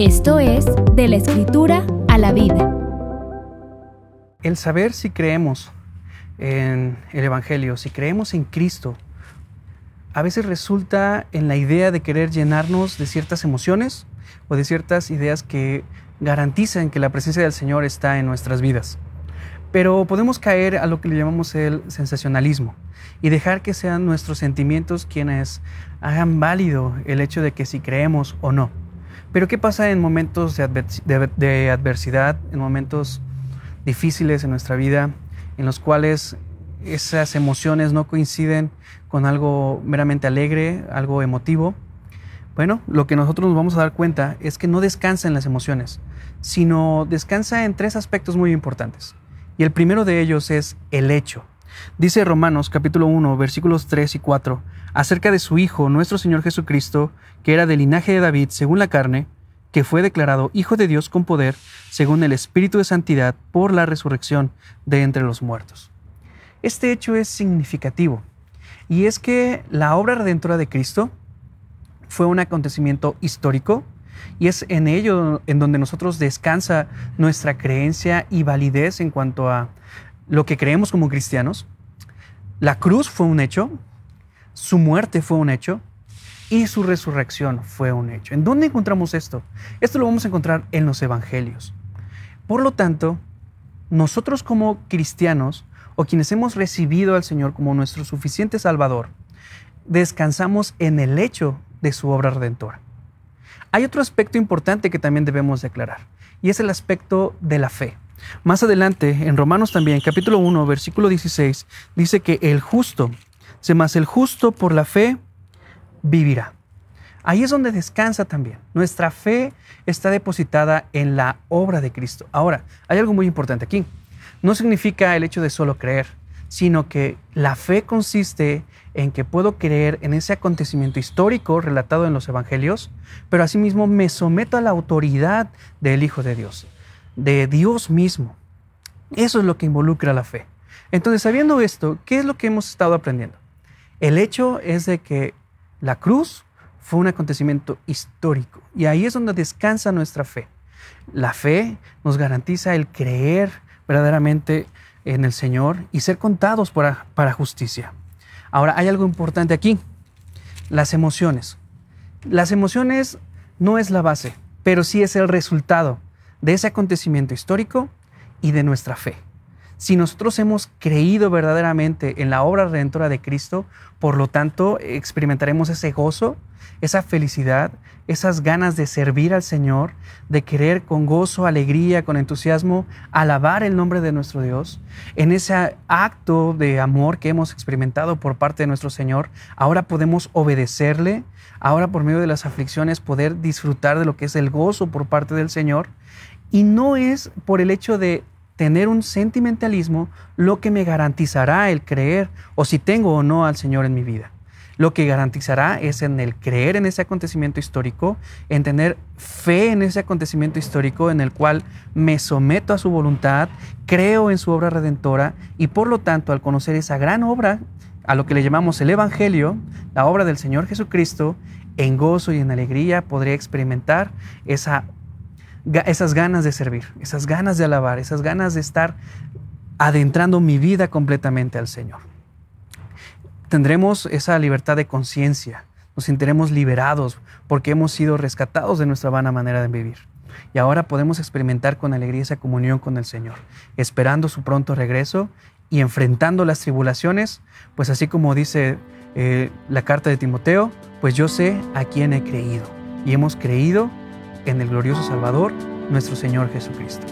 Esto es De la Escritura a la Vida. El saber si creemos en el Evangelio, si creemos en Cristo, a veces resulta en la idea de querer llenarnos de ciertas emociones o de ciertas ideas que garantizan que la presencia del Señor está en nuestras vidas. Pero podemos caer a lo que le llamamos el sensacionalismo y dejar que sean nuestros sentimientos quienes hagan válido el hecho de que si creemos o no. Pero ¿qué pasa en momentos de, adversidad, en momentos difíciles en nuestra vida, en los cuales esas emociones no coinciden con algo meramente alegre, algo emotivo? Bueno, lo que nosotros nos vamos a dar cuenta es que no descansa en las emociones, sino descansa en tres aspectos muy importantes. Y el primero de ellos es el hecho. Dice Romanos capítulo 1 versículos 3 y 4 acerca de su Hijo, nuestro Señor Jesucristo, que era del linaje de David según la carne, que fue declarado Hijo de Dios con poder, según el Espíritu de Santidad, por la resurrección de entre los muertos. Este hecho es significativo, y es que la obra redentora de Cristo fue un acontecimiento histórico, y es en ello en donde nosotros descansa nuestra creencia y validez en cuanto a lo que creemos como cristianos. La cruz fue un hecho, su muerte fue un hecho y su resurrección fue un hecho. ¿En dónde encontramos esto? Esto lo vamos a encontrar en los evangelios. Por lo tanto, nosotros como cristianos o quienes hemos recibido al Señor como nuestro suficiente Salvador, descansamos en el hecho de su obra redentora. Hay otro aspecto importante que también debemos declarar, y es el aspecto de la fe. Más adelante, en Romanos también, capítulo 1, versículo 16, dice que el justo se más el justo por la fe vivirá. Ahí es donde descansa también. Nuestra fe está depositada en la obra de Cristo. Ahora, hay algo muy importante aquí. No significa el hecho de solo creer, sino que la fe consiste en que puedo creer en ese acontecimiento histórico relatado en los evangelios, pero asimismo me someto a la autoridad del Hijo de Dios, de Dios mismo. Eso es lo que involucra la fe. Entonces, sabiendo esto, ¿qué es lo que hemos estado aprendiendo? El hecho es de que la cruz fue un acontecimiento histórico y ahí es donde descansa nuestra fe. La fe nos garantiza el creer verdaderamente en el Señor y ser contados para, para justicia. Ahora, hay algo importante aquí, las emociones. Las emociones no es la base, pero sí es el resultado de ese acontecimiento histórico y de nuestra fe. Si nosotros hemos creído verdaderamente en la obra redentora de Cristo, por lo tanto experimentaremos ese gozo, esa felicidad, esas ganas de servir al Señor, de querer con gozo, alegría, con entusiasmo alabar el nombre de nuestro Dios. En ese acto de amor que hemos experimentado por parte de nuestro Señor, ahora podemos obedecerle, ahora por medio de las aflicciones poder disfrutar de lo que es el gozo por parte del Señor. Y no es por el hecho de tener un sentimentalismo lo que me garantizará el creer o si tengo o no al Señor en mi vida. Lo que garantizará es en el creer en ese acontecimiento histórico, en tener fe en ese acontecimiento histórico en el cual me someto a su voluntad, creo en su obra redentora y por lo tanto al conocer esa gran obra, a lo que le llamamos el Evangelio, la obra del Señor Jesucristo, en gozo y en alegría podré experimentar esa esas ganas de servir, esas ganas de alabar, esas ganas de estar adentrando mi vida completamente al Señor. Tendremos esa libertad de conciencia, nos sentiremos liberados porque hemos sido rescatados de nuestra vana manera de vivir. Y ahora podemos experimentar con alegría esa comunión con el Señor, esperando su pronto regreso y enfrentando las tribulaciones, pues así como dice eh, la carta de Timoteo, pues yo sé a quién he creído. Y hemos creído en el glorioso Salvador, nuestro Señor Jesucristo.